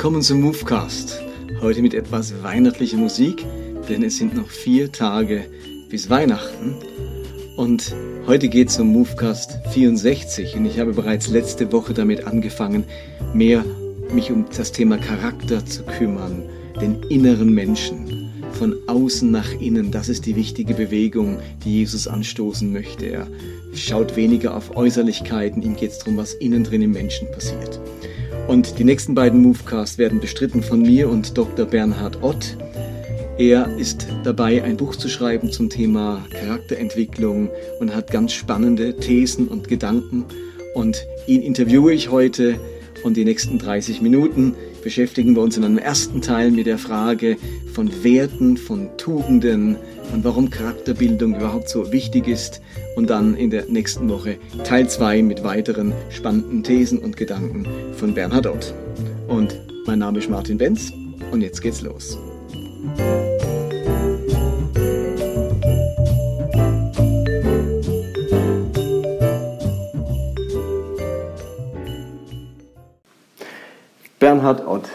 Willkommen zum Movecast. Heute mit etwas weihnachtlicher Musik, denn es sind noch vier Tage bis Weihnachten. Und heute geht es um Movecast 64 und ich habe bereits letzte Woche damit angefangen, mehr mich um das Thema Charakter zu kümmern, den inneren Menschen. Von außen nach innen, das ist die wichtige Bewegung, die Jesus anstoßen möchte. Er schaut weniger auf Äußerlichkeiten, ihm geht es darum, was innen drin im Menschen passiert. Und die nächsten beiden Movecasts werden bestritten von mir und Dr. Bernhard Ott. Er ist dabei, ein Buch zu schreiben zum Thema Charakterentwicklung und hat ganz spannende Thesen und Gedanken. Und ihn interviewe ich heute und die nächsten 30 Minuten beschäftigen wir uns in einem ersten Teil mit der Frage von Werten, von Tugenden und warum Charakterbildung überhaupt so wichtig ist. Und dann in der nächsten Woche Teil 2 mit weiteren spannenden Thesen und Gedanken von Bernhard Ott. Und mein Name ist Martin Benz und jetzt geht's los. Bernhard Ott.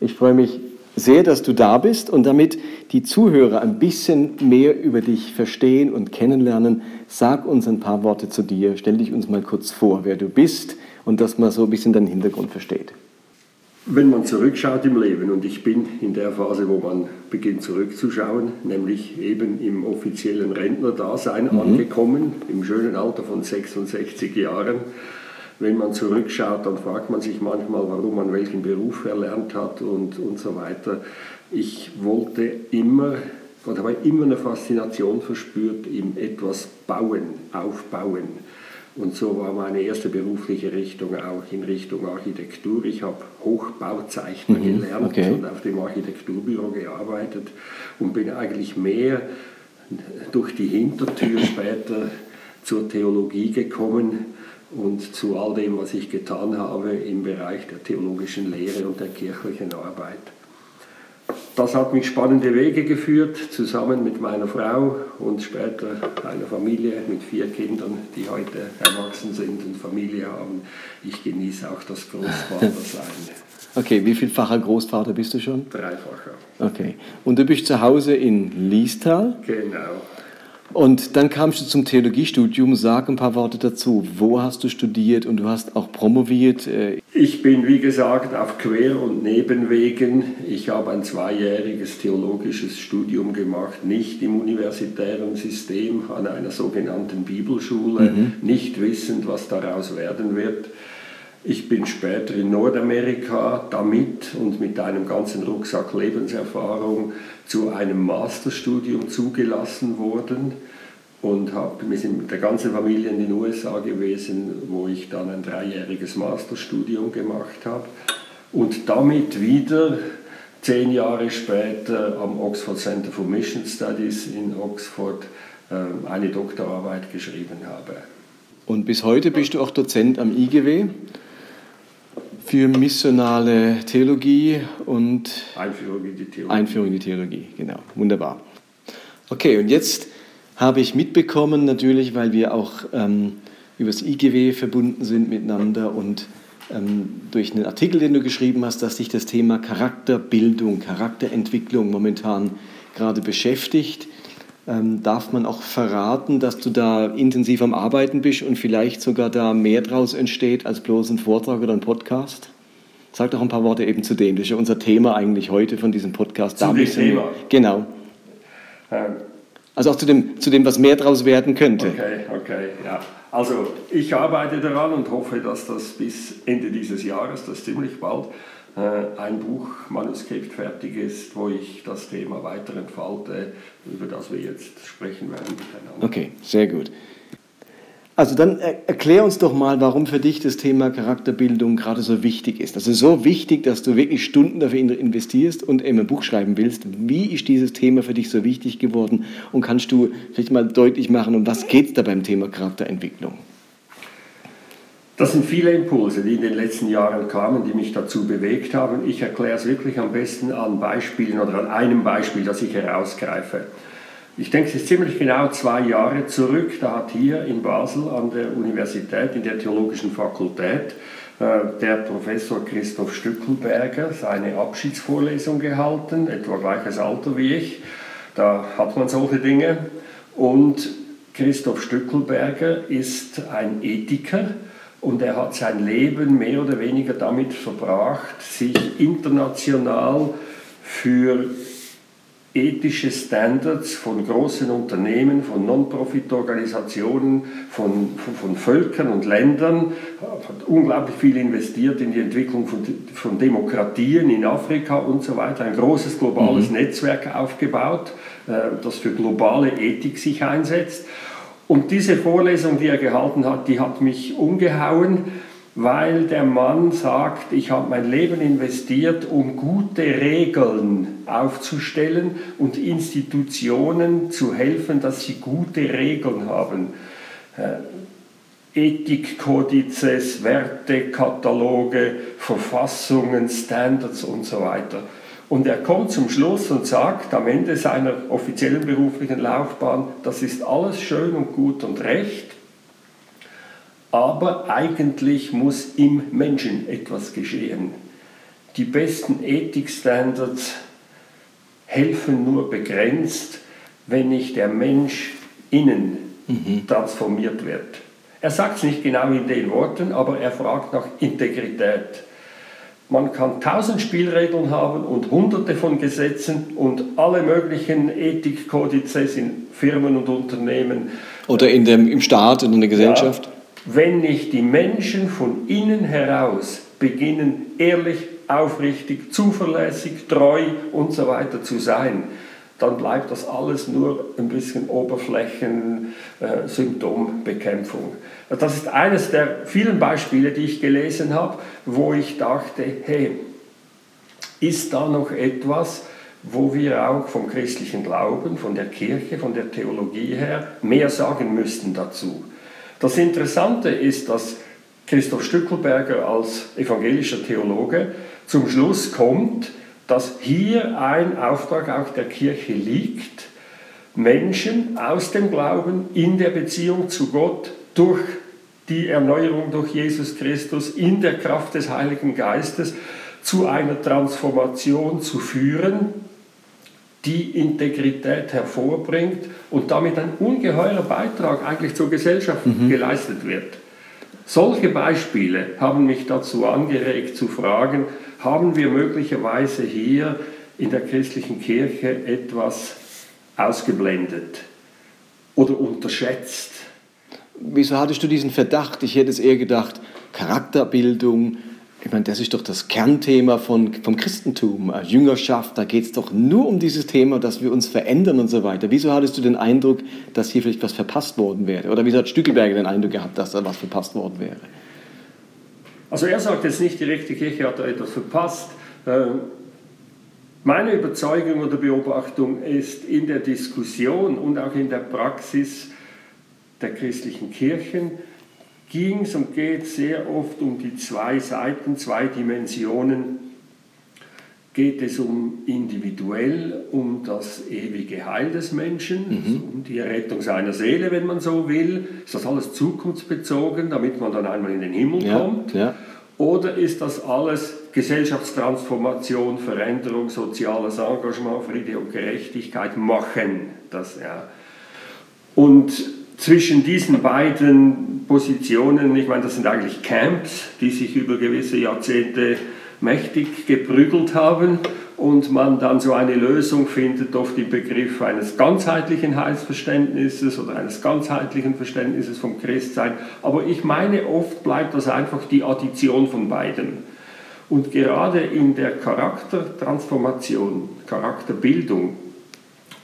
Ich freue mich sehr, dass du da bist und damit die Zuhörer ein bisschen mehr über dich verstehen und kennenlernen, sag uns ein paar Worte zu dir. Stell dich uns mal kurz vor, wer du bist und dass man so ein bisschen deinen Hintergrund versteht. Wenn man zurückschaut im Leben, und ich bin in der Phase, wo man beginnt zurückzuschauen, nämlich eben im offiziellen Rentnerdasein mhm. angekommen, im schönen Alter von 66 Jahren, wenn man zurückschaut, dann fragt man sich manchmal, warum man welchen Beruf erlernt hat und, und so weiter. Ich wollte immer oder habe immer eine Faszination verspürt im etwas bauen, aufbauen. Und so war meine erste berufliche Richtung auch in Richtung Architektur. Ich habe Hochbauzeichner mhm, gelernt okay. und auf dem Architekturbüro gearbeitet und bin eigentlich mehr durch die Hintertür später zur Theologie gekommen und zu all dem, was ich getan habe im Bereich der theologischen Lehre und der kirchlichen Arbeit. Das hat mich spannende Wege geführt, zusammen mit meiner Frau und später einer Familie mit vier Kindern, die heute erwachsen sind und Familie haben. Ich genieße auch das Großvatersein. Okay, wie vielfacher Großvater bist du schon? Dreifacher. Okay. Und du bist zu Hause in Liestal? Genau. Und dann kamst du zum Theologiestudium. Sag ein paar Worte dazu. Wo hast du studiert und du hast auch promoviert? Äh, ich bin, wie gesagt, auf Quer- und Nebenwegen. Ich habe ein zweijähriges theologisches Studium gemacht, nicht im universitären System, an einer sogenannten Bibelschule, mhm. nicht wissend, was daraus werden wird. Ich bin später in Nordamerika damit und mit einem ganzen Rucksack Lebenserfahrung zu einem Masterstudium zugelassen worden und hab, wir sind mit der ganzen Familie in den USA gewesen, wo ich dann ein dreijähriges Masterstudium gemacht habe und damit wieder zehn Jahre später am Oxford Center for Mission Studies in Oxford ähm, eine Doktorarbeit geschrieben habe. Und bis heute bist du auch Dozent am IGW für missionale Theologie und Einführung in die Theologie. Einführung in die Theologie, genau. Wunderbar. Okay, und jetzt habe ich mitbekommen, natürlich, weil wir auch ähm, über das IGW verbunden sind miteinander und ähm, durch einen Artikel, den du geschrieben hast, dass dich das Thema Charakterbildung, Charakterentwicklung momentan gerade beschäftigt. Ähm, darf man auch verraten, dass du da intensiv am Arbeiten bist und vielleicht sogar da mehr draus entsteht als bloß ein Vortrag oder ein Podcast? Sag doch ein paar Worte eben zu dem. Das ist ja unser Thema eigentlich heute von diesem Podcast. Zu dem Thema? Genau. Ähm. Also auch zu dem, zu dem, was mehr draus werden könnte. Okay, okay, ja. Also ich arbeite daran und hoffe, dass das bis Ende dieses Jahres, das ist ziemlich bald, ein Buchmanuskript fertig ist, wo ich das Thema weiter entfalte, über das wir jetzt sprechen werden miteinander. Okay, sehr gut. Also dann erklär uns doch mal, warum für dich das Thema Charakterbildung gerade so wichtig ist. Also so wichtig, dass du wirklich Stunden dafür investierst und eben ein Buch schreiben willst. Wie ist dieses Thema für dich so wichtig geworden? Und kannst du vielleicht mal deutlich machen, um was geht es da beim Thema Charakterentwicklung? Das sind viele Impulse, die in den letzten Jahren kamen, die mich dazu bewegt haben. Ich erkläre es wirklich am besten an Beispielen oder an einem Beispiel, das ich herausgreife. Ich denke, es ist ziemlich genau zwei Jahre zurück. Da hat hier in Basel an der Universität, in der Theologischen Fakultät, äh, der Professor Christoph Stückelberger seine Abschiedsvorlesung gehalten, etwa gleiches Alter wie ich. Da hat man solche Dinge. Und Christoph Stückelberger ist ein Ethiker und er hat sein Leben mehr oder weniger damit verbracht, sich international für ethische Standards von großen Unternehmen, von Non-Profit-Organisationen, von, von, von, Völkern und Ländern, hat unglaublich viel investiert in die Entwicklung von, von Demokratien in Afrika und so weiter, ein großes globales mhm. Netzwerk aufgebaut, äh, das für globale Ethik sich einsetzt. Und diese Vorlesung, die er gehalten hat, die hat mich umgehauen weil der Mann sagt, ich habe mein Leben investiert, um gute Regeln aufzustellen und Institutionen zu helfen, dass sie gute Regeln haben. Äh, Ethikkodizes, Wertekataloge, Verfassungen, Standards und so weiter. Und er kommt zum Schluss und sagt am Ende seiner offiziellen beruflichen Laufbahn, das ist alles schön und gut und recht, aber eigentlich muss im Menschen etwas geschehen. Die besten Ethikstandards helfen nur begrenzt, wenn nicht der Mensch innen mhm. transformiert wird. Er sagt es nicht genau in den Worten, aber er fragt nach Integrität. Man kann tausend Spielregeln haben und hunderte von Gesetzen und alle möglichen Ethikkodizes in Firmen und Unternehmen. Oder in dem, im Staat, in der Gesellschaft. Ja, wenn nicht die Menschen von innen heraus beginnen, ehrlich, aufrichtig, zuverlässig, treu und so weiter zu sein, dann bleibt das alles nur ein bisschen Oberflächen-Symptombekämpfung. Äh, das ist eines der vielen Beispiele, die ich gelesen habe, wo ich dachte, hey, ist da noch etwas, wo wir auch vom christlichen Glauben, von der Kirche, von der Theologie her mehr sagen müssten dazu. Das Interessante ist, dass Christoph Stückelberger als evangelischer Theologe zum Schluss kommt, dass hier ein Auftrag auch der Kirche liegt, Menschen aus dem Glauben in der Beziehung zu Gott durch die Erneuerung durch Jesus Christus in der Kraft des Heiligen Geistes zu einer Transformation zu führen, die Integrität hervorbringt und damit ein ungeheurer Beitrag eigentlich zur Gesellschaft mhm. geleistet wird. Solche Beispiele haben mich dazu angeregt zu fragen, haben wir möglicherweise hier in der christlichen Kirche etwas ausgeblendet oder unterschätzt? Wieso hattest du diesen Verdacht? Ich hätte es eher gedacht, Charakterbildung, ich meine, das ist doch das Kernthema von, vom Christentum, Jüngerschaft, da geht es doch nur um dieses Thema, dass wir uns verändern und so weiter. Wieso hattest du den Eindruck, dass hier vielleicht was verpasst worden wäre? Oder wieso hat Stückelberger den Eindruck gehabt, dass da was verpasst worden wäre? Also er sagt jetzt nicht, die rechte Kirche hat da etwas verpasst. Ähm, meine Überzeugung oder Beobachtung ist in der Diskussion und auch in der Praxis der christlichen Kirchen, ging es und geht sehr oft um die zwei Seiten, zwei Dimensionen. Geht es um individuell, um das ewige Heil des Menschen, mhm. um die Errettung seiner Seele, wenn man so will? Ist das alles zukunftsbezogen, damit man dann einmal in den Himmel ja, kommt? Ja. Oder ist das alles Gesellschaftstransformation, Veränderung, soziales Engagement, Friede und Gerechtigkeit machen? Das, ja. Und zwischen diesen beiden Positionen, ich meine, das sind eigentlich Camps, die sich über gewisse Jahrzehnte mächtig geprügelt haben und man dann so eine Lösung findet, oft im Begriff eines ganzheitlichen Heilsverständnisses oder eines ganzheitlichen Verständnisses vom Christsein. Aber ich meine, oft bleibt das einfach die Addition von beiden. Und gerade in der Charaktertransformation, Charakterbildung,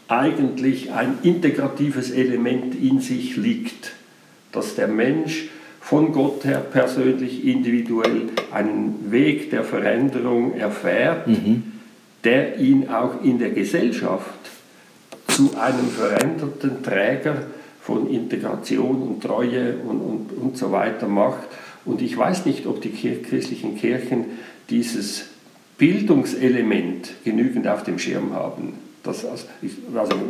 eigentlich ein integratives Element in sich liegt, dass der Mensch von Gott her persönlich, individuell einen Weg der Veränderung erfährt, mhm. Der ihn auch in der Gesellschaft zu einem veränderten Träger von Integration und Treue und, und, und so weiter macht. Und ich weiß nicht, ob die christlichen Kirchen dieses Bildungselement genügend auf dem Schirm haben. Das, also,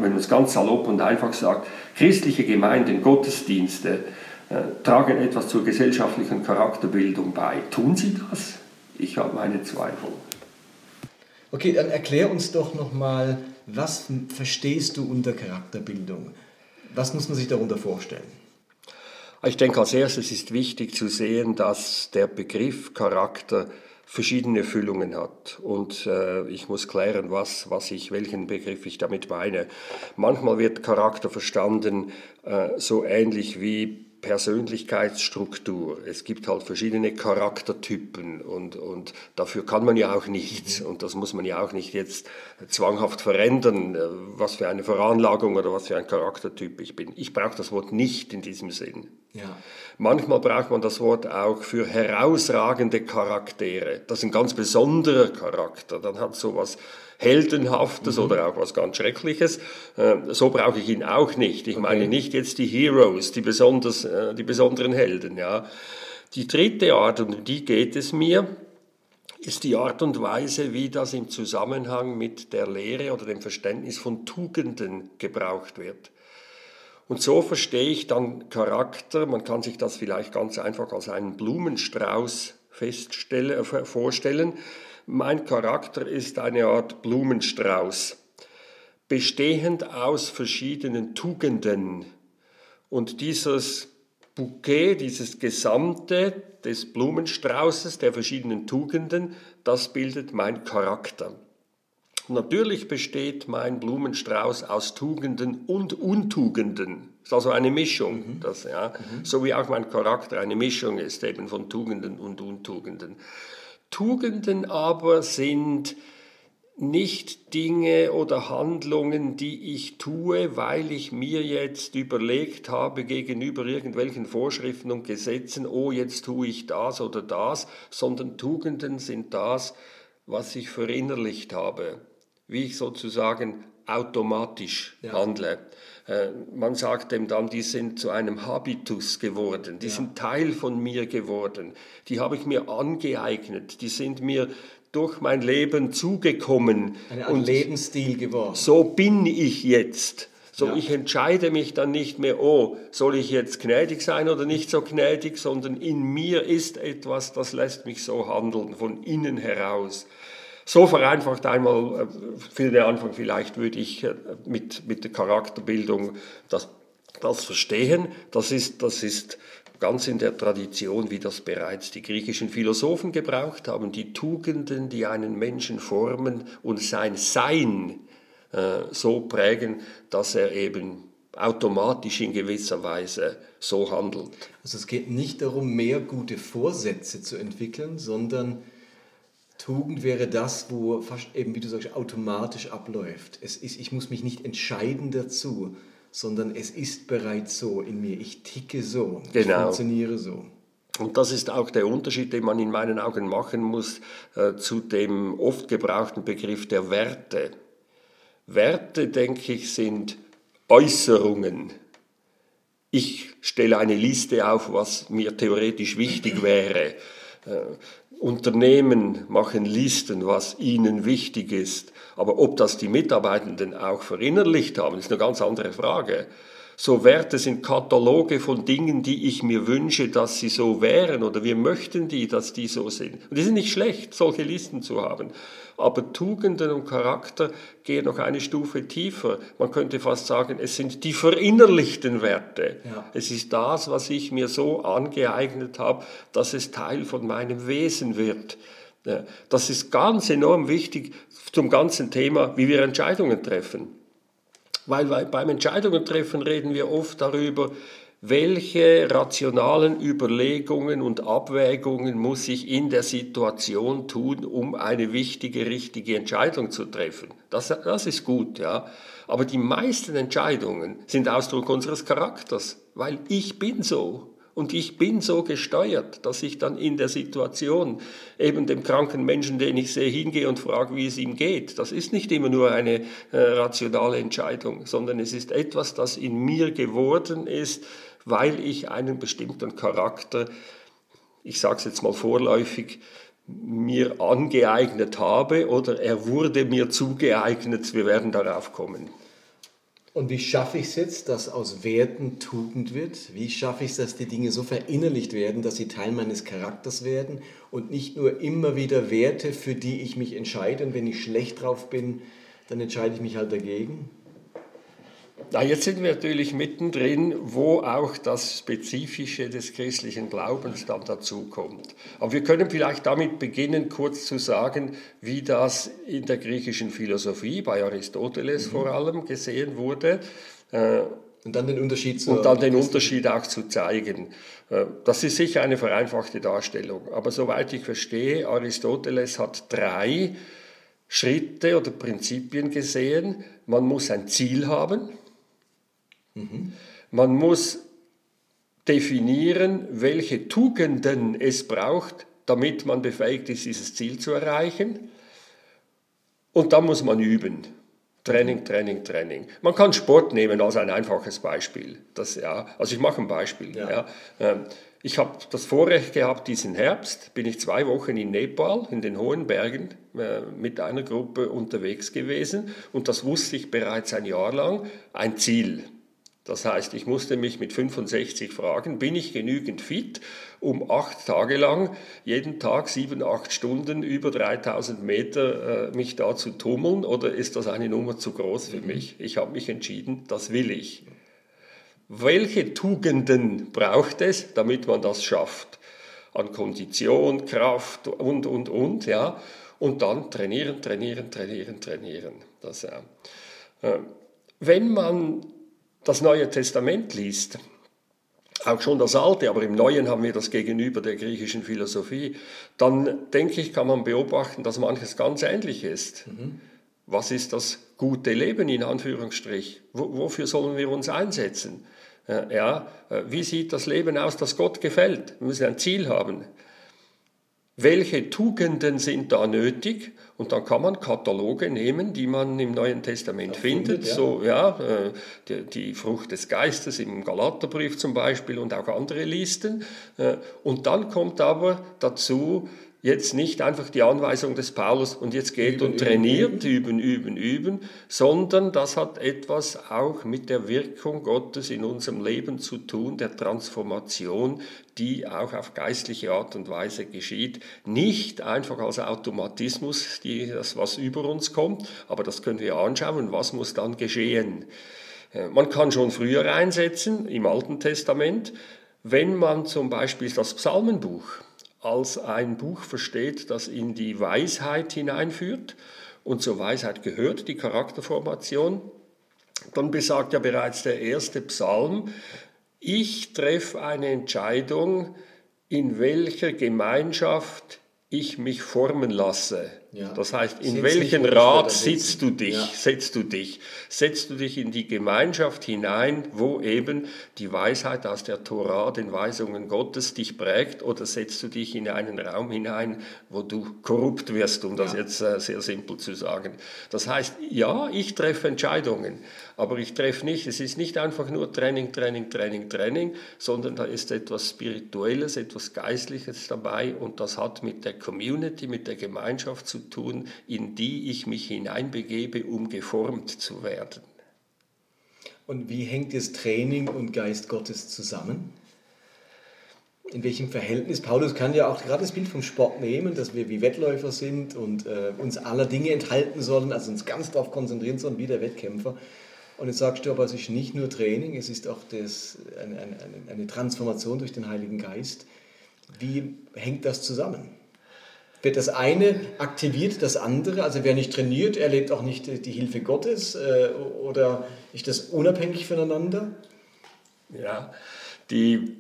wenn man es ganz salopp und einfach sagt, christliche Gemeinden, Gottesdienste, äh, tragen etwas zur gesellschaftlichen Charakterbildung bei. Tun sie das? Ich habe meine Zweifel. Okay, dann erklär uns doch nochmal, was verstehst du unter Charakterbildung? Was muss man sich darunter vorstellen? Ich denke, als erstes ist wichtig zu sehen, dass der Begriff Charakter verschiedene Füllungen hat. Und äh, ich muss klären, was, was ich, welchen Begriff ich damit meine. Manchmal wird Charakter verstanden äh, so ähnlich wie Persönlichkeitsstruktur. Es gibt halt verschiedene Charaktertypen und, und dafür kann man ja auch nichts und das muss man ja auch nicht jetzt zwanghaft verändern, äh, was für eine Veranlagung oder was für ein Charaktertyp ich bin. Ich brauche das Wort nicht in diesem Sinn. Ja. Manchmal braucht man das Wort auch für herausragende Charaktere. Das ist ein ganz besonderer Charakter. Dann hat sowas Heldenhaftes mhm. oder auch was ganz Schreckliches. Äh, so brauche ich ihn auch nicht. Ich okay. meine nicht jetzt die Heroes, die, besonders, äh, die besonderen Helden. Ja. Die dritte Art, und um die geht es mir, ist die Art und Weise, wie das im Zusammenhang mit der Lehre oder dem Verständnis von Tugenden gebraucht wird. Und so verstehe ich dann Charakter, man kann sich das vielleicht ganz einfach als einen Blumenstrauß äh, vorstellen, mein Charakter ist eine Art Blumenstrauß, bestehend aus verschiedenen Tugenden. Und dieses Bouquet, dieses Gesamte des Blumenstraußes, der verschiedenen Tugenden, das bildet mein Charakter. Natürlich besteht mein Blumenstrauß aus Tugenden und Untugenden. Das ist also eine Mischung, mhm. das, ja, mhm. so wie auch mein Charakter eine Mischung ist eben von Tugenden und Untugenden. Tugenden aber sind nicht Dinge oder Handlungen, die ich tue, weil ich mir jetzt überlegt habe gegenüber irgendwelchen Vorschriften und Gesetzen, oh, jetzt tue ich das oder das, sondern Tugenden sind das, was ich verinnerlicht habe, wie ich sozusagen automatisch ja. handle. Äh, man sagt dem dann, die sind zu einem Habitus geworden, die ja. sind Teil von mir geworden, die habe ich mir angeeignet, die sind mir durch mein Leben zugekommen. Ein Lebensstil geworden. So bin ich jetzt. So, ja. ich entscheide mich dann nicht mehr, oh, soll ich jetzt gnädig sein oder nicht so gnädig, sondern in mir ist etwas, das lässt mich so handeln, von innen heraus. So vereinfacht einmal äh, für den Anfang vielleicht würde ich äh, mit, mit der Charakterbildung das, das verstehen. Das ist, das ist ganz in der Tradition, wie das bereits die griechischen Philosophen gebraucht haben, die Tugenden, die einen Menschen formen und sein Sein äh, so prägen, dass er eben automatisch in gewisser Weise so handelt. Also es geht nicht darum, mehr gute Vorsätze zu entwickeln, sondern Tugend wäre das, wo fast eben, wie du sagst, automatisch abläuft. Es ist, ich muss mich nicht entscheiden dazu, sondern es ist bereits so in mir. Ich ticke so, genau. ich funktioniere so. Und das ist auch der Unterschied, den man in meinen Augen machen muss äh, zu dem oft gebrauchten Begriff der Werte. Werte, denke ich, sind Äußerungen. Ich stelle eine Liste auf, was mir theoretisch wichtig wäre. Unternehmen machen Listen, was ihnen wichtig ist. Aber ob das die Mitarbeitenden auch verinnerlicht haben, ist eine ganz andere Frage. So Werte sind Kataloge von Dingen, die ich mir wünsche, dass sie so wären oder wir möchten die, dass die so sind. Und die sind nicht schlecht, solche Listen zu haben. Aber Tugenden und Charakter gehen noch eine Stufe tiefer. Man könnte fast sagen, es sind die verinnerlichten Werte. Ja. Es ist das, was ich mir so angeeignet habe, dass es Teil von meinem Wesen wird. Das ist ganz enorm wichtig zum ganzen Thema, wie wir Entscheidungen treffen. Weil beim Entscheidungen treffen reden wir oft darüber, welche rationalen Überlegungen und Abwägungen muss ich in der Situation tun, um eine wichtige, richtige Entscheidung zu treffen. Das, das ist gut, ja. Aber die meisten Entscheidungen sind Ausdruck unseres Charakters, weil ich bin so. Und ich bin so gesteuert, dass ich dann in der Situation eben dem kranken Menschen, den ich sehe, hingehe und frage, wie es ihm geht. Das ist nicht immer nur eine äh, rationale Entscheidung, sondern es ist etwas, das in mir geworden ist, weil ich einen bestimmten Charakter, ich sage es jetzt mal vorläufig, mir angeeignet habe oder er wurde mir zugeeignet. Wir werden darauf kommen. Und wie schaffe ich es jetzt, dass aus Werten Tugend wird? Wie schaffe ich es, dass die Dinge so verinnerlicht werden, dass sie Teil meines Charakters werden und nicht nur immer wieder Werte, für die ich mich entscheide und wenn ich schlecht drauf bin, dann entscheide ich mich halt dagegen? Na, jetzt sind wir natürlich mittendrin, wo auch das Spezifische des christlichen Glaubens dann dazu kommt. Aber wir können vielleicht damit beginnen, kurz zu sagen, wie das in der griechischen Philosophie, bei Aristoteles mhm. vor allem, gesehen wurde. Äh, und dann den Unterschied zu Und dann den Unterschied auch zu zeigen. Äh, das ist sicher eine vereinfachte Darstellung. Aber soweit ich verstehe, Aristoteles hat drei Schritte oder Prinzipien gesehen. Man muss ein Ziel haben. Mhm. Man muss definieren, welche Tugenden es braucht, damit man befähigt ist, dieses Ziel zu erreichen. Und dann muss man üben. Training, Training, Training. Man kann Sport nehmen als ein einfaches Beispiel. Das, ja, also ich mache ein Beispiel. Ja. ja. Ähm, ich habe das Vorrecht gehabt, diesen Herbst bin ich zwei Wochen in Nepal, in den hohen Bergen, äh, mit einer Gruppe unterwegs gewesen. Und das wusste ich bereits ein Jahr lang. Ein Ziel. Das heißt, ich musste mich mit 65 fragen, bin ich genügend fit, um acht Tage lang, jeden Tag sieben, acht Stunden über 3000 Meter äh, mich da zu tummeln oder ist das eine Nummer zu groß für mich? Ich habe mich entschieden, das will ich. Welche Tugenden braucht es, damit man das schafft? An Kondition, Kraft und, und, und, ja. Und dann trainieren, trainieren, trainieren, trainieren. Das, ja. Äh, wenn man das Neue Testament liest, auch schon das Alte, aber im Neuen haben wir das gegenüber der griechischen Philosophie, dann denke ich, kann man beobachten, dass manches ganz ähnlich ist. Mhm. Was ist das gute Leben in Anführungsstrich? wofür sollen wir uns einsetzen? Ja, äh, wie sieht das Leben aus, das Gott gefällt? Wir müssen ein Ziel haben welche Tugenden sind da nötig? Und dann kann man Kataloge nehmen, die man im Neuen Testament ja, findet. findet ja. So, ja, äh, die, die, Frucht des Geistes im Galaterbrief zum Beispiel und auch andere Listen. Äh, und dann kommt aber dazu, jetzt nicht einfach die Anweisung des Paulus und jetzt geht üben, und trainiert, üben, üben, üben, üben, sondern das hat etwas auch mit der Wirkung Gottes in unserem Leben zu tun, der Transformation, die auch auf geistliche Art und Weise geschieht. Nicht einfach als Automatismus, die, das was über uns kommt, aber das können wir anschauen, was muss dann geschehen. Äh, man kann schon früher einsetzen, im Alten Testament, wenn man zum Beispiel das Psalmenbuch als ein Buch versteht, das in die Weisheit hineinführt. Und zur Weisheit gehört die Charakterformation. Dann besagt ja bereits der erste Psalm, ich treffe eine Entscheidung, in welcher Gemeinschaft ich mich formen lasse. Ja. Das heißt, in Sitz welchen Rat sitzt du dich? Ja. Setzt du dich? Setzt du dich in die Gemeinschaft hinein, wo eben die Weisheit aus der Tora, den Weisungen Gottes dich prägt, oder setzt du dich in einen Raum hinein, wo du korrupt wirst, um das ja. jetzt äh, sehr simpel zu sagen? Das heißt, ja, ich treffe Entscheidungen, aber ich treffe nicht, es ist nicht einfach nur Training, Training, Training, Training, sondern da ist etwas Spirituelles, etwas Geistliches dabei und das hat mit der Community, mit der Gemeinschaft zu tun, in die ich mich hineinbegebe, um geformt zu werden. Und wie hängt jetzt Training und Geist Gottes zusammen? in welchem Verhältnis. Paulus kann ja auch gerade das Bild vom Sport nehmen, dass wir wie Wettläufer sind und äh, uns aller Dinge enthalten sollen, also uns ganz darauf konzentrieren sollen, wie der Wettkämpfer. Und jetzt sagst du aber, es ist nicht nur Training, es ist auch das, eine, eine, eine Transformation durch den Heiligen Geist. Wie hängt das zusammen? Wird das eine aktiviert das andere? Also wer nicht trainiert, erlebt auch nicht die Hilfe Gottes äh, oder ist das unabhängig voneinander? Ja, die,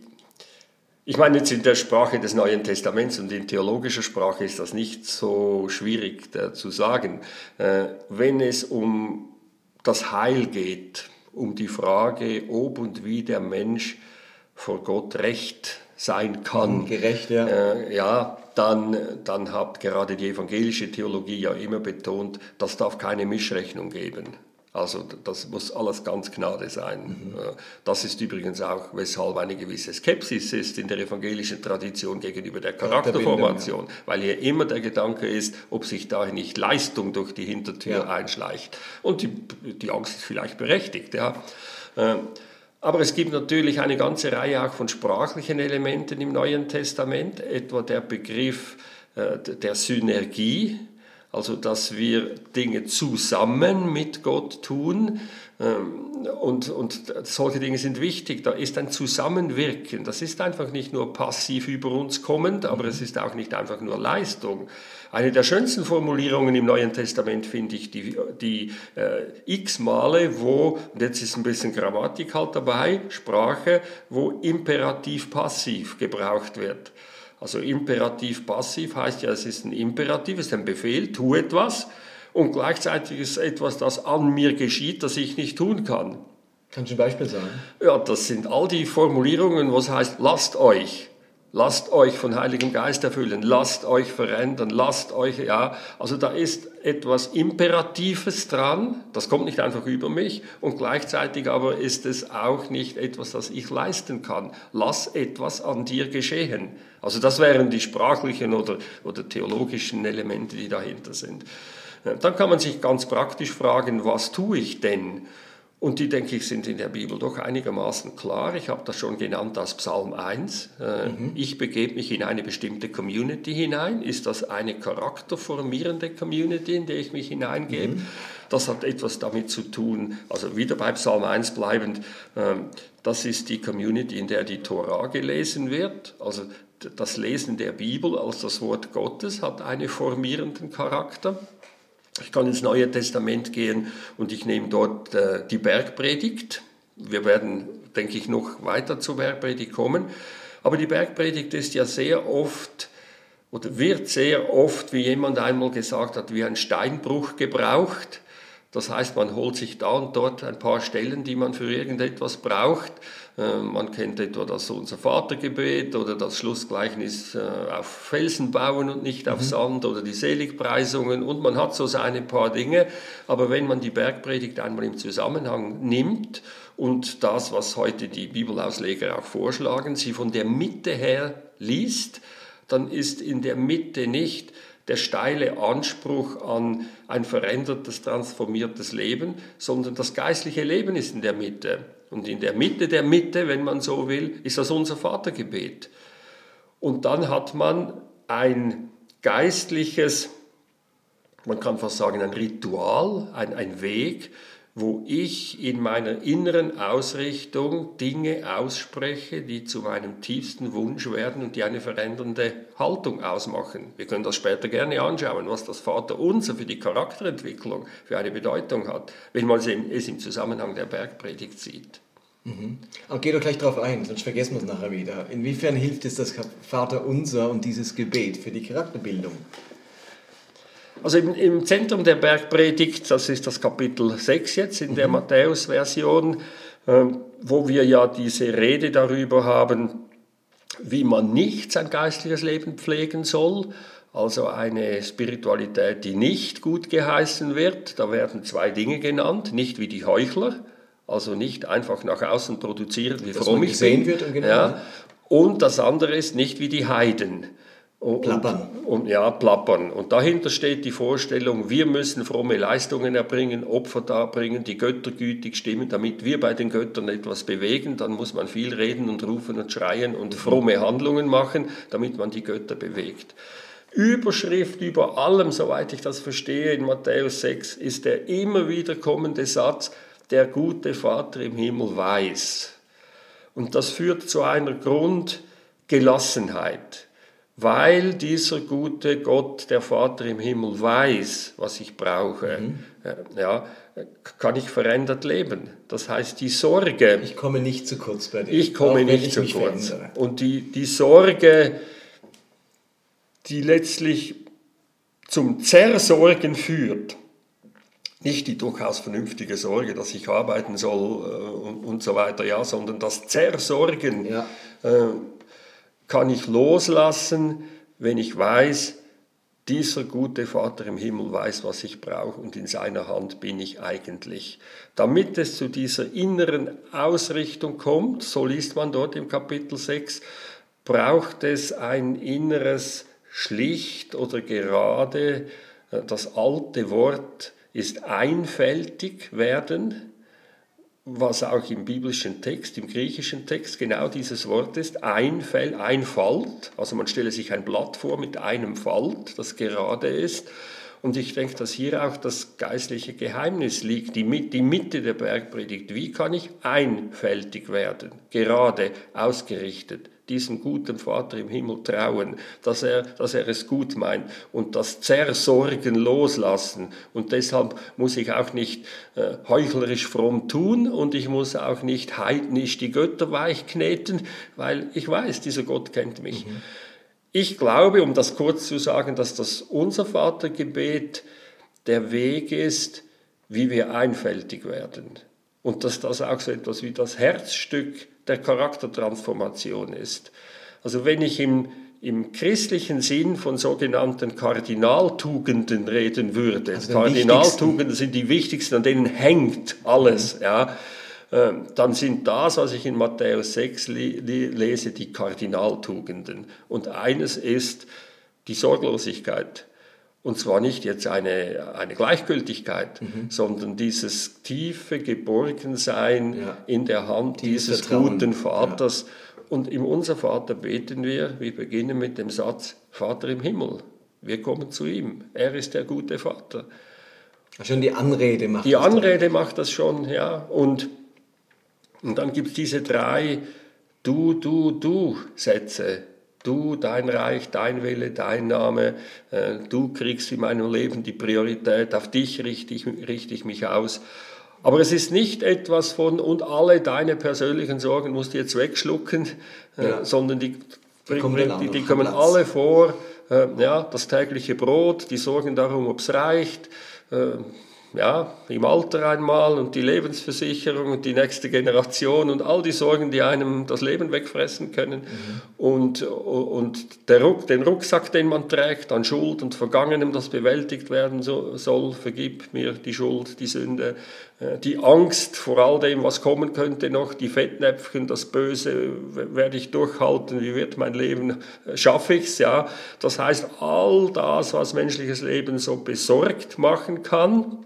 ich meine jetzt in der Sprache des Neuen Testaments und in theologischer Sprache ist das nicht so schwierig zu sagen. Äh, wenn es um das Heil geht, um die Frage, ob und wie der Mensch vor Gott recht sein kann. Gerecht, ja. Äh, ja, dann, dann hat gerade die evangelische Theologie ja immer betont, das darf keine Mischrechnung geben. Also das muss alles ganz Gnade sein. Mhm. Das ist übrigens auch, weshalb eine gewisse Skepsis ist in der evangelischen Tradition gegenüber der Charakterformation, ja. weil hier immer der Gedanke ist, ob sich da nicht Leistung durch die Hintertür ja. einschleicht. Und die, die Angst ist vielleicht berechtigt. Ja. Äh, aber es gibt natürlich eine ganze Reihe auch von sprachlichen Elementen im Neuen Testament, etwa der Begriff äh, der Synergie, also dass wir Dinge zusammen mit Gott tun. Und, und solche Dinge sind wichtig. Da ist ein Zusammenwirken. Das ist einfach nicht nur passiv über uns kommend, aber es ist auch nicht einfach nur Leistung. Eine der schönsten Formulierungen im Neuen Testament finde ich die, die äh, x Male, wo, und jetzt ist ein bisschen Grammatik halt dabei, Sprache, wo Imperativ passiv gebraucht wird. Also imperativ passiv heißt ja, es ist ein Imperativ, es ist ein Befehl, tu etwas und gleichzeitig ist es etwas, das an mir geschieht, das ich nicht tun kann. Kannst du ein Beispiel sagen? Ja, das sind all die Formulierungen, was heißt, lasst euch. Lasst euch von Heiligem Geist erfüllen, lasst euch verändern, lasst euch, ja, also da ist etwas Imperatives dran, das kommt nicht einfach über mich und gleichzeitig aber ist es auch nicht etwas, das ich leisten kann. Lass etwas an dir geschehen. Also das wären die sprachlichen oder, oder theologischen Elemente, die dahinter sind. Dann kann man sich ganz praktisch fragen, was tue ich denn? Und die, denke ich, sind in der Bibel doch einigermaßen klar. Ich habe das schon genannt als Psalm 1. Äh, mhm. Ich begebe mich in eine bestimmte Community hinein. Ist das eine charakterformierende Community, in der ich mich hineingebe? Mhm. Das hat etwas damit zu tun, also wieder bei Psalm 1 bleibend, ähm, das ist die Community, in der die Tora gelesen wird. Also das Lesen der Bibel als das Wort Gottes hat einen formierenden Charakter. Ich kann ins Neue Testament gehen und ich nehme dort äh, die Bergpredigt. Wir werden, denke ich, noch weiter zur Bergpredigt kommen. Aber die Bergpredigt ist ja sehr oft oder wird sehr oft, wie jemand einmal gesagt hat, wie ein Steinbruch gebraucht. Das heißt, man holt sich da und dort ein paar Stellen, die man für irgendetwas braucht. Äh, man kennt etwa das Unser Vatergebet oder das Schlussgleichnis äh, auf Felsen bauen und nicht auf mhm. Sand oder die Seligpreisungen und man hat so seine paar Dinge. Aber wenn man die Bergpredigt einmal im Zusammenhang nimmt und das, was heute die Bibelausleger auch vorschlagen, sie von der Mitte her liest, dann ist in der Mitte nicht der steile Anspruch an ein verändertes, transformiertes Leben, sondern das geistliche Leben ist in der Mitte. Und in der Mitte der Mitte, wenn man so will, ist das unser Vatergebet. Und dann hat man ein geistliches, man kann fast sagen ein Ritual, ein, ein Weg, wo ich in meiner inneren Ausrichtung Dinge ausspreche, die zu meinem tiefsten Wunsch werden und die eine verändernde Haltung ausmachen. Wir können das später gerne anschauen, was das Vaterunser für die Charakterentwicklung für eine Bedeutung hat, wenn man es im Zusammenhang der Bergpredigt sieht. Mhm. Aber geh doch gleich darauf ein, sonst vergessen wir es nachher wieder. Inwiefern hilft es das Vaterunser und dieses Gebet für die Charakterbildung? Also im, im, Zentrum der Bergpredigt, das ist das Kapitel 6 jetzt in der mhm. Matthäus-Version, äh, wo wir ja diese Rede darüber haben, wie man nicht sein geistliches Leben pflegen soll, also eine Spiritualität, die nicht gut geheißen wird. Da werden zwei Dinge genannt, nicht wie die Heuchler, also nicht einfach nach außen produzieren, wie Dass fromm ich bin. Wird und, genau. ja. und das andere ist nicht wie die Heiden. Und, plappern. Und, ja, plappern. Und dahinter steht die Vorstellung, wir müssen fromme Leistungen erbringen, Opfer darbringen, die Götter gütig stimmen, damit wir bei den Göttern etwas bewegen. Dann muss man viel reden und rufen und schreien und fromme Handlungen machen, damit man die Götter bewegt. Überschrift über allem, soweit ich das verstehe, in Matthäus 6 ist der immer wieder kommende Satz, der gute Vater im Himmel weiß. Und das führt zu einer Grundgelassenheit weil dieser gute Gott, der Vater im Himmel, weiß, was ich brauche, mhm. Äh, ja, kann ich verändert leben. Das heißt, die Sorge. Ich komme nicht zu kurz bei dir. Ich komme nicht zu kurz. Verändere. Und die, die Sorge, die letztlich zum Zersorgen führt, nicht die durchaus vernünftige Sorge, dass ich arbeiten soll äh, und, und so weiter, ja, sondern das Zersorgen. Ja. Äh, kann ich loslassen, wenn ich weiß, dieser gute Vater im Himmel weiß, was ich brauche und in seiner Hand bin ich eigentlich. Damit es zu dieser inneren Ausrichtung kommt, so liest man dort im Kapitel 6, braucht es ein inneres schlicht oder gerade. Das alte Wort ist einfältig werden, was auch im biblischen Text, im griechischen Text genau dieses Wort ist, Einfall, Einfalt. Also man stelle sich ein Blatt vor mit einem Falt, das gerade ist. Und ich denke, dass hier auch das geistliche Geheimnis liegt, die, die Mitte der Bergpredigt. Wie kann ich einfältig werden, gerade ausgerichtet? diesem guten Vater im Himmel trauen, dass er, dass er es gut meint und das Zersorgen loslassen. Und deshalb muss ich auch nicht äh, heuchlerisch fromm tun und ich muss auch nicht heidnisch die Götter weichkneten, weil ich weiß, dieser Gott kennt mich. Mhm. Ich glaube, um das kurz zu sagen, dass das unser Vatergebet der Weg ist, wie wir einfältig werden. Und dass das auch so etwas wie das Herzstück der Charaktertransformation ist. Also wenn ich im, im christlichen Sinn von sogenannten Kardinaltugenden reden würde, also Kardinaltugenden sind die wichtigsten, an denen hängt alles, mhm. ja, dann sind das, was ich in Matthäus 6 lese, die Kardinaltugenden. Und eines ist die Sorglosigkeit. Und zwar nicht jetzt eine, eine Gleichgültigkeit, mhm. sondern dieses tiefe Geborgensein ja. in der Hand Tiefes dieses Vertrauen. guten Vaters. Ja. Und im Unser Vater beten wir, wir beginnen mit dem Satz, Vater im Himmel. Wir kommen zu ihm. Er ist der gute Vater. Schon die Anrede macht Die das Anrede dann. macht das schon, ja. Und, und dann gibt es diese drei Du, Du, Du-Sätze du, dein Reich, dein Wille, dein Name, äh, du kriegst in meinem Leben die Priorität, auf dich richte ich, richte ich mich aus. Aber es ist nicht etwas von, und alle deine persönlichen Sorgen musst du jetzt wegschlucken, äh, ja. sondern die, die kommen, die, die kommen alle vor. Äh, ja, das tägliche Brot, die Sorgen darum, ob es reicht, ja, im Alter einmal und die Lebensversicherung und die nächste Generation und all die Sorgen, die einem das Leben wegfressen können. Mhm. Und, und der Ruck, den Rucksack, den man trägt an Schuld und Vergangenem, das bewältigt werden soll, vergib mir die Schuld, die Sünde, die Angst vor all dem, was kommen könnte noch, die Fettnäpfchen, das Böse, werde ich durchhalten, wie wird mein Leben, äh, schaffe ich es, ja. Das heißt, all das, was menschliches Leben so besorgt machen kann,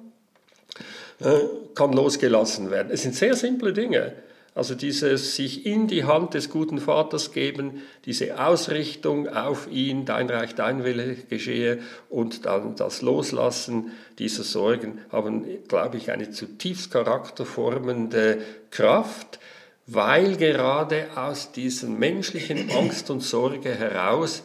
äh, kann losgelassen werden. Es sind sehr simple Dinge. Also dieses sich in die Hand des guten Vaters geben, diese Ausrichtung auf ihn, dein Reich, dein Wille geschehe und dann das Loslassen dieser Sorgen haben, glaube ich, eine zutiefst charakterformende Kraft, weil gerade aus diesen menschlichen Angst und Sorge heraus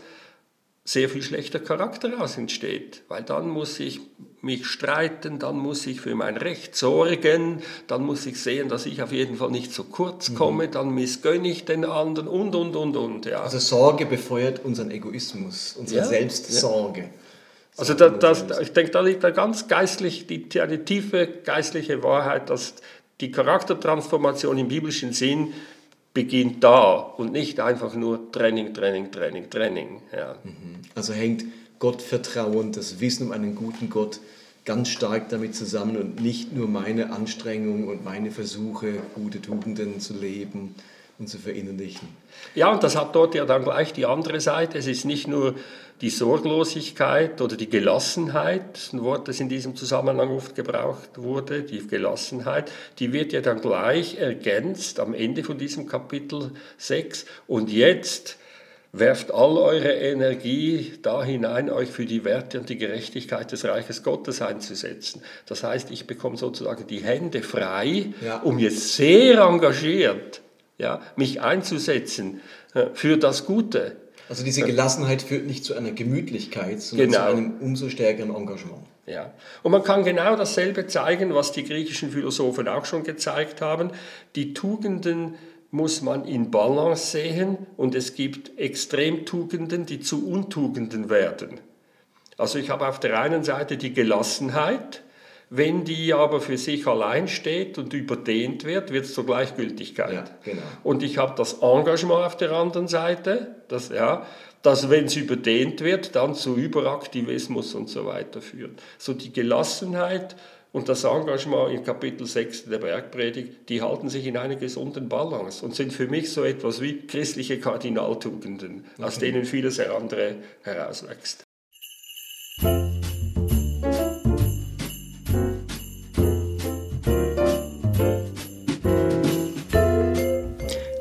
sehr viel schlechter Charakter daraus entsteht, weil dann muss ich mich streiten, dann muss ich für mein Recht sorgen, dann muss ich sehen, dass ich auf jeden Fall nicht zu kurz mhm. komme, mhm. dann missgönne ich den anderen und, und, und, und. Ja. Also Sorge befeuert unseren Egoismus, unsere ja, Selbstsorge. Ja. Also da, das, ich denke, da liegt da ganz geistlich, die, eine tiefe geistliche Wahrheit, dass die Charaktertransformation im biblischen Sinn beginnt da und nicht einfach nur Training, Training, Training, Training. Ja. Mhm. Also hängt Gottvertrauen, das Wissen um einen guten Gott ganz stark damit zusammen und nicht nur meine Anstrengung und meine Versuche, gute Tugenden zu leben und zu verinnerlichen. Ja, und das hat dort ja dann gleich die andere Seite. Es ist nicht nur die Sorglosigkeit oder die Gelassenheit, ein Wort, das in diesem Zusammenhang oft gebraucht wurde, die Gelassenheit, die wird ja dann gleich ergänzt am Ende von diesem Kapitel 6. Und jetzt werft all eure Energie da hinein, euch für die Werte und die Gerechtigkeit des Reiches Gottes einzusetzen. Das heißt, ich bekomme sozusagen die Hände frei, ja. um jetzt sehr engagiert ja, mich einzusetzen äh, für das Gute. Also diese Gelassenheit führt nicht zu einer Gemütlichkeit, sondern genau. zu einem umso stärkeren Engagement. Ja. Und man kann genau dasselbe zeigen, was die griechischen Philosophen auch schon gezeigt haben. Die Tugenden muss man in Balance sehen und es gibt Extremtugenden, die zu Untugenden werden. Also ich habe auf der einen Seite die Gelassenheit, wenn die aber für sich allein steht und überdehnt wird, wird es zur Gleichgültigkeit. Ja, genau. Und ich habe das Engagement auf der anderen Seite, das, ja, das, wenn es überdehnt wird, dann zu Überaktivismus und so weiter führt. So die Gelassenheit und das Engagement in Kapitel 6 der Bergpredigt, die halten sich in einer gesunden Balance und sind für mich so etwas wie christliche Kardinaltugenden, aus denen vieles andere herauswächst.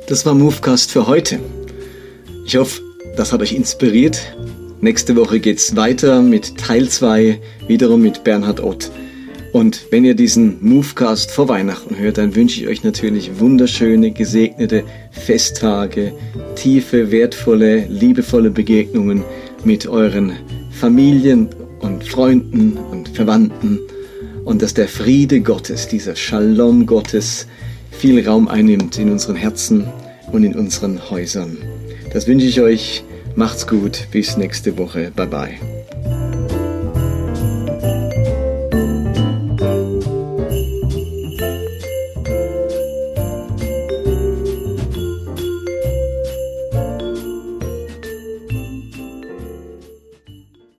Das war Movecast für heute. Ich hoffe, das hat euch inspiriert. Nächste Woche geht's weiter mit Teil 2, wiederum mit Bernhard Ott. Und wenn ihr diesen Movecast vor Weihnachten hört, dann wünsche ich euch natürlich wunderschöne, gesegnete Festtage, tiefe, wertvolle, liebevolle Begegnungen mit euren Familien und Freunden und Verwandten und dass der Friede Gottes, dieser Shalom Gottes, viel Raum einnimmt in unseren Herzen und in unseren Häusern. Das wünsche ich euch. Macht's gut. Bis nächste Woche. Bye bye.